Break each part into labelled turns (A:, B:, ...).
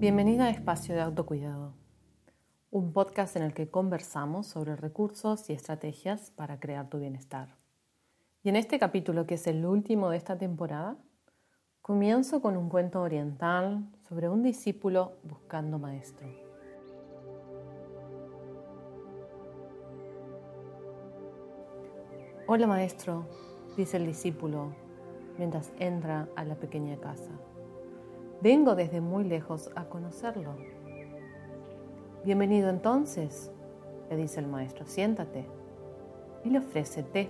A: Bienvenida a Espacio de Autocuidado, un podcast en el que conversamos sobre recursos y estrategias para crear tu bienestar. Y en este capítulo, que es el último de esta temporada, comienzo con un cuento oriental sobre un discípulo buscando maestro. Hola maestro, dice el discípulo mientras entra a la pequeña casa. Vengo desde muy lejos a conocerlo. Bienvenido entonces, le dice el maestro, siéntate. Y le ofrece té.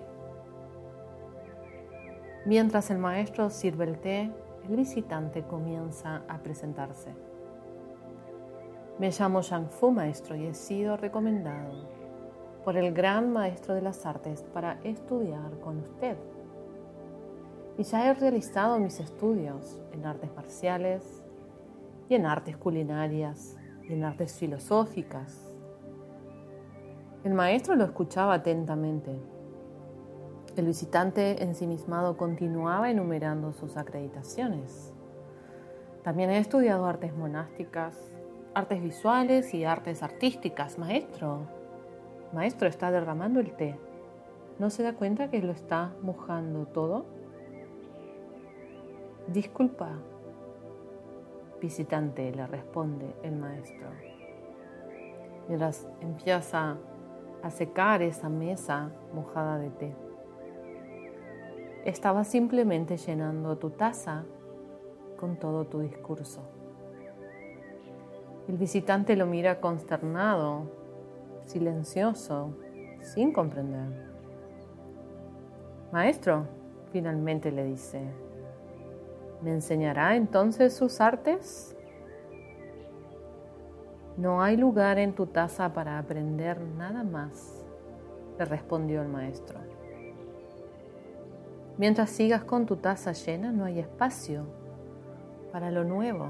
A: Mientras el maestro sirve el té, el visitante comienza a presentarse. Me llamo Yang Fu, maestro, y he sido recomendado por el gran maestro de las artes para estudiar con usted y ya he realizado mis estudios en artes marciales y en artes culinarias y en artes filosóficas. El maestro lo escuchaba atentamente. El visitante ensimismado continuaba enumerando sus acreditaciones. También he estudiado artes monásticas, artes visuales y artes artísticas. Maestro, maestro está derramando el té. ¿No se da cuenta que lo está mojando todo? Disculpa, visitante, le responde el maestro. Mientras empieza a secar esa mesa mojada de té. Estaba simplemente llenando tu taza con todo tu discurso. El visitante lo mira consternado, silencioso, sin comprender. Maestro, finalmente le dice, ¿Me enseñará entonces sus artes? No hay lugar en tu taza para aprender nada más, le respondió el maestro. Mientras sigas con tu taza llena, no hay espacio para lo nuevo.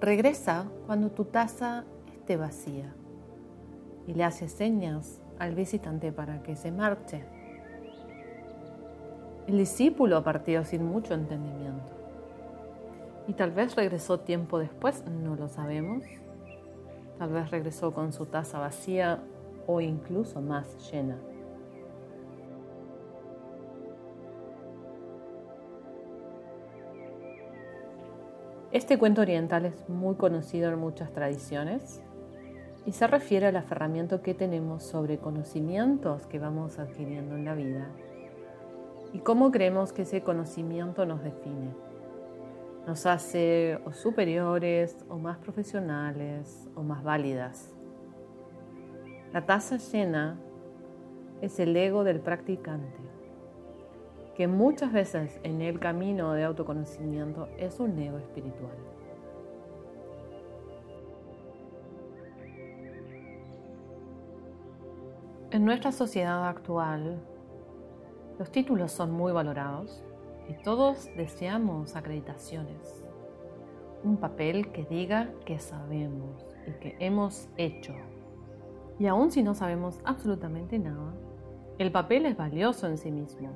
A: Regresa cuando tu taza esté vacía y le hace señas al visitante para que se marche. El discípulo partió sin mucho entendimiento. Y tal vez regresó tiempo después, no lo sabemos. Tal vez regresó con su taza vacía o incluso más llena. Este cuento oriental es muy conocido en muchas tradiciones y se refiere al aferramiento que tenemos sobre conocimientos que vamos adquiriendo en la vida y cómo creemos que ese conocimiento nos define. Nos hace superiores o más profesionales o más válidas. La taza llena es el ego del practicante, que muchas veces en el camino de autoconocimiento es un ego espiritual. En nuestra sociedad actual, los títulos son muy valorados y todos deseamos acreditaciones. Un papel que diga que sabemos y que hemos hecho. Y aun si no sabemos absolutamente nada, el papel es valioso en sí mismo.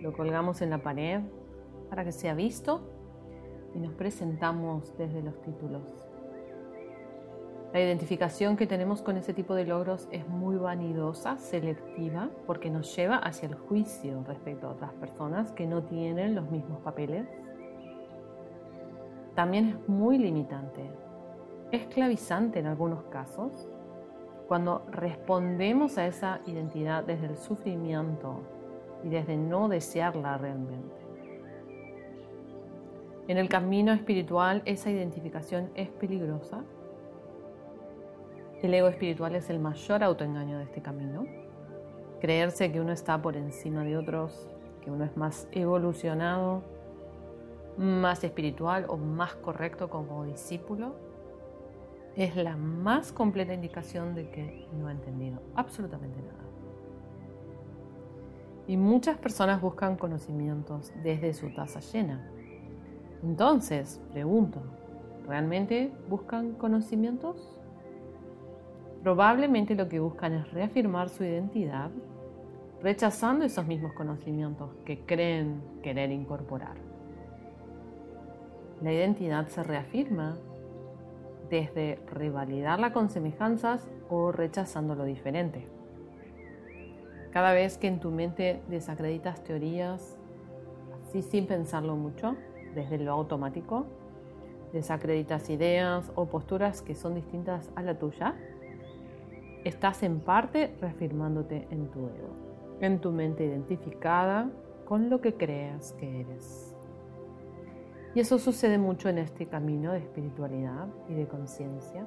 A: Lo colgamos en la pared para que sea visto y nos presentamos desde los títulos. La identificación que tenemos con ese tipo de logros es muy vanidosa, selectiva, porque nos lleva hacia el juicio respecto a otras personas que no tienen los mismos papeles. También es muy limitante, esclavizante en algunos casos, cuando respondemos a esa identidad desde el sufrimiento y desde no desearla realmente. En el camino espiritual esa identificación es peligrosa el ego espiritual es el mayor autoengaño de este camino. Creerse que uno está por encima de otros, que uno es más evolucionado, más espiritual o más correcto como discípulo, es la más completa indicación de que no ha entendido absolutamente nada. Y muchas personas buscan conocimientos desde su taza llena. Entonces, pregunto, ¿realmente buscan conocimientos? Probablemente lo que buscan es reafirmar su identidad, rechazando esos mismos conocimientos que creen querer incorporar. La identidad se reafirma desde revalidar la con semejanzas o rechazando lo diferente. Cada vez que en tu mente desacreditas teorías, así sin pensarlo mucho, desde lo automático, desacreditas ideas o posturas que son distintas a la tuya, estás en parte reafirmándote en tu ego, en tu mente identificada con lo que creas que eres. Y eso sucede mucho en este camino de espiritualidad y de conciencia.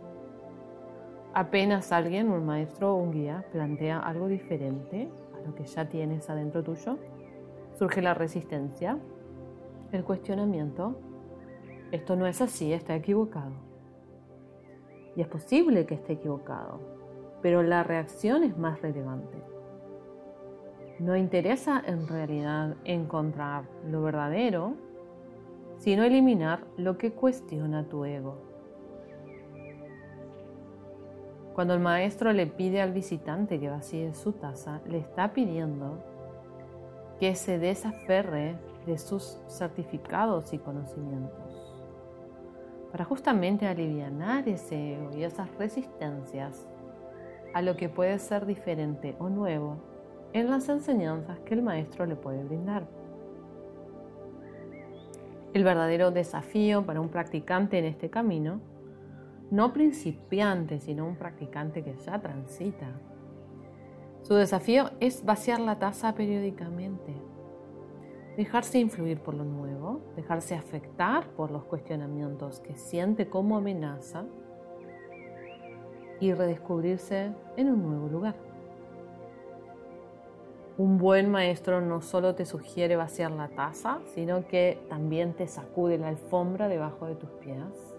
A: Apenas alguien, un maestro o un guía, plantea algo diferente a lo que ya tienes adentro tuyo, surge la resistencia, el cuestionamiento. Esto no es así, está equivocado. Y es posible que esté equivocado, pero la reacción es más relevante. No interesa en realidad encontrar lo verdadero, sino eliminar lo que cuestiona tu ego. Cuando el maestro le pide al visitante que vacíe su taza, le está pidiendo que se desaferre de sus certificados y conocimientos, para justamente aliviar ese ego y esas resistencias a lo que puede ser diferente o nuevo en las enseñanzas que el maestro le puede brindar. El verdadero desafío para un practicante en este camino, no principiante, sino un practicante que ya transita, su desafío es vaciar la taza periódicamente, dejarse influir por lo nuevo, dejarse afectar por los cuestionamientos que siente como amenaza y redescubrirse en un nuevo lugar. Un buen maestro no solo te sugiere vaciar la taza, sino que también te sacude la alfombra debajo de tus pies.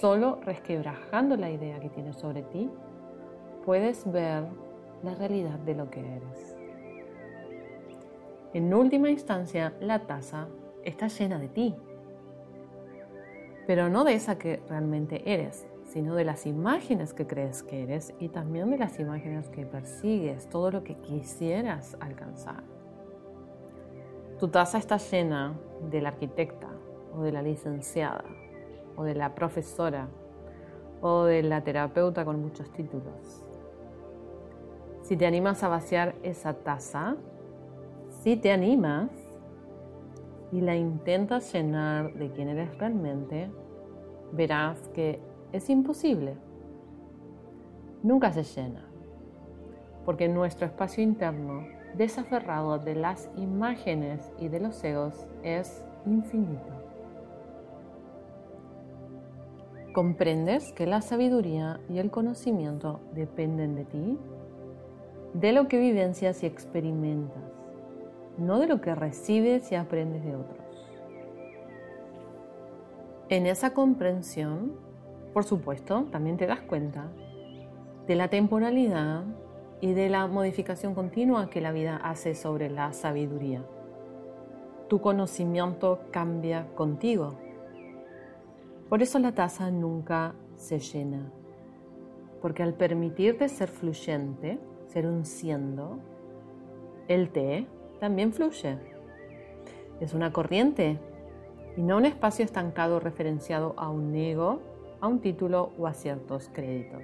A: Solo resquebrajando la idea que tienes sobre ti, puedes ver la realidad de lo que eres. En última instancia, la taza está llena de ti, pero no de esa que realmente eres, sino de las imágenes que crees que eres y también de las imágenes que persigues, todo lo que quisieras alcanzar. Tu taza está llena de la arquitecta o de la licenciada o de la profesora o de la terapeuta con muchos títulos. Si te animas a vaciar esa taza, si te animas y la intentas llenar de quien eres realmente, verás que es imposible. Nunca se llena, porque nuestro espacio interno, desaferrado de las imágenes y de los egos, es infinito. ¿Comprendes que la sabiduría y el conocimiento dependen de ti? De lo que vivencias y experimentas, no de lo que recibes y aprendes de otros. En esa comprensión por supuesto, también te das cuenta de la temporalidad y de la modificación continua que la vida hace sobre la sabiduría. Tu conocimiento cambia contigo. Por eso la taza nunca se llena. Porque al permitirte ser fluyente, ser un siendo, el té también fluye. Es una corriente y no un espacio estancado referenciado a un ego a un título o a ciertos créditos.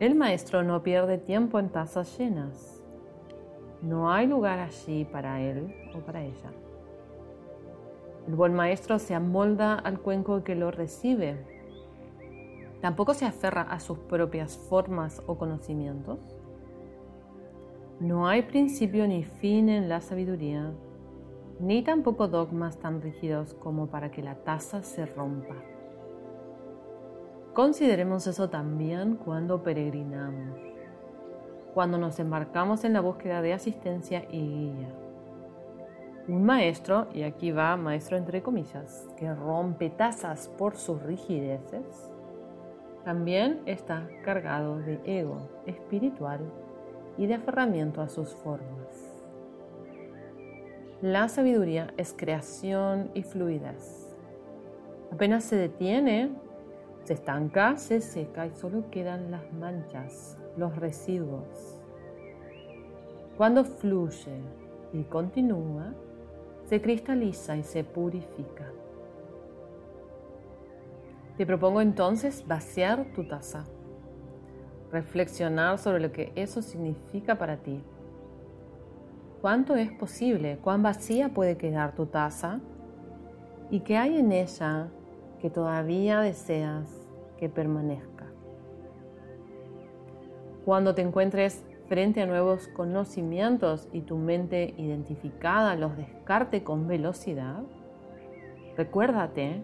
A: El maestro no pierde tiempo en tazas llenas. No hay lugar allí para él o para ella. El buen maestro se amolda al cuenco que lo recibe. Tampoco se aferra a sus propias formas o conocimientos. No hay principio ni fin en la sabiduría ni tampoco dogmas tan rígidos como para que la taza se rompa. Consideremos eso también cuando peregrinamos, cuando nos embarcamos en la búsqueda de asistencia y guía. Un maestro, y aquí va maestro entre comillas, que rompe tazas por sus rigideces, también está cargado de ego espiritual y de aferramiento a sus formas. La sabiduría es creación y fluidez. Apenas se detiene, se estanca, se seca y solo quedan las manchas, los residuos. Cuando fluye y continúa, se cristaliza y se purifica. Te propongo entonces vaciar tu taza, reflexionar sobre lo que eso significa para ti. ¿Cuánto es posible? ¿Cuán vacía puede quedar tu taza? ¿Y qué hay en ella que todavía deseas que permanezca? Cuando te encuentres frente a nuevos conocimientos y tu mente identificada los descarte con velocidad, recuérdate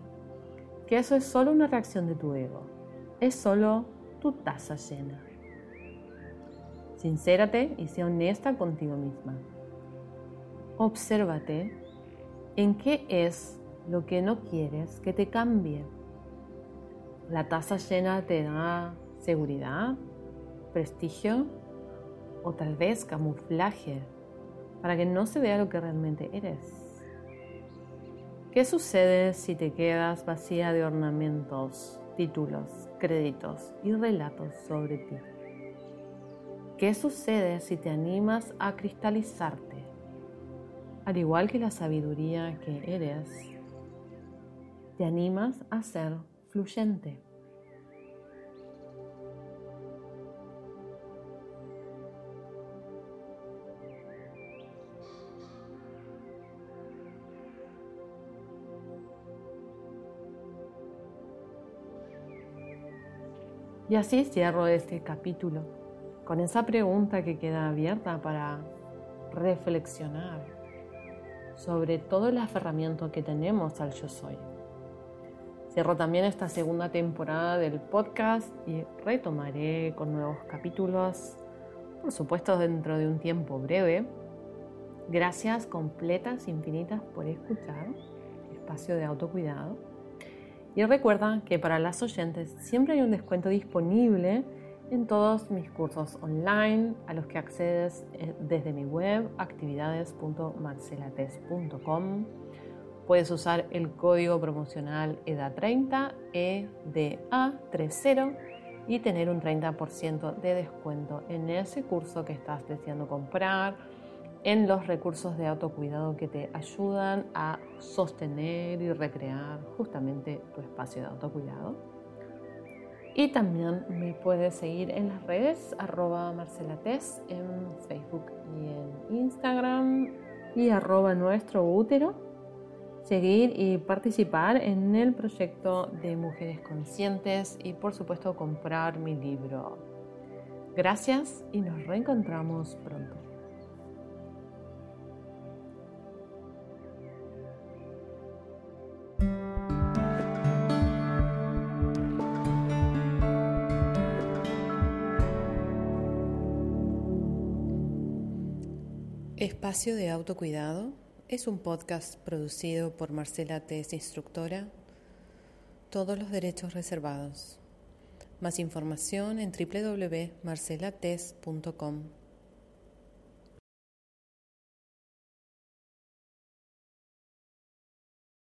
A: que eso es solo una reacción de tu ego, es solo tu taza llena. Sincérate y sea honesta contigo misma. Obsérvate en qué es lo que no quieres que te cambie. La taza llena te da seguridad, prestigio o tal vez camuflaje para que no se vea lo que realmente eres. ¿Qué sucede si te quedas vacía de ornamentos, títulos, créditos y relatos sobre ti? ¿Qué sucede si te animas a cristalizarte, al igual que la sabiduría que eres? Te animas a ser fluyente. Y así cierro este capítulo con esa pregunta que queda abierta para reflexionar sobre todo el aferramiento que tenemos al yo soy. Cierro también esta segunda temporada del podcast y retomaré con nuevos capítulos, por supuesto dentro de un tiempo breve. Gracias completas, infinitas por escuchar espacio de autocuidado y recuerda que para las oyentes siempre hay un descuento disponible en todos mis cursos online a los que accedes eh, desde mi web actividades.marcelates.com. Puedes usar el código promocional EDA30, EDA30 y tener un 30% de descuento en ese curso que estás deseando comprar en los recursos de autocuidado que te ayudan a sostener y recrear justamente tu espacio de autocuidado. Y también me puedes seguir en las redes arroba marcelates en Facebook y en Instagram y arroba nuestro útero. Seguir y participar en el proyecto de Mujeres Conscientes y por supuesto comprar mi libro. Gracias y nos reencontramos pronto. Espacio de Autocuidado es un podcast producido por Marcela Tess, instructora. Todos los derechos reservados. Más información en www.marcelates.com.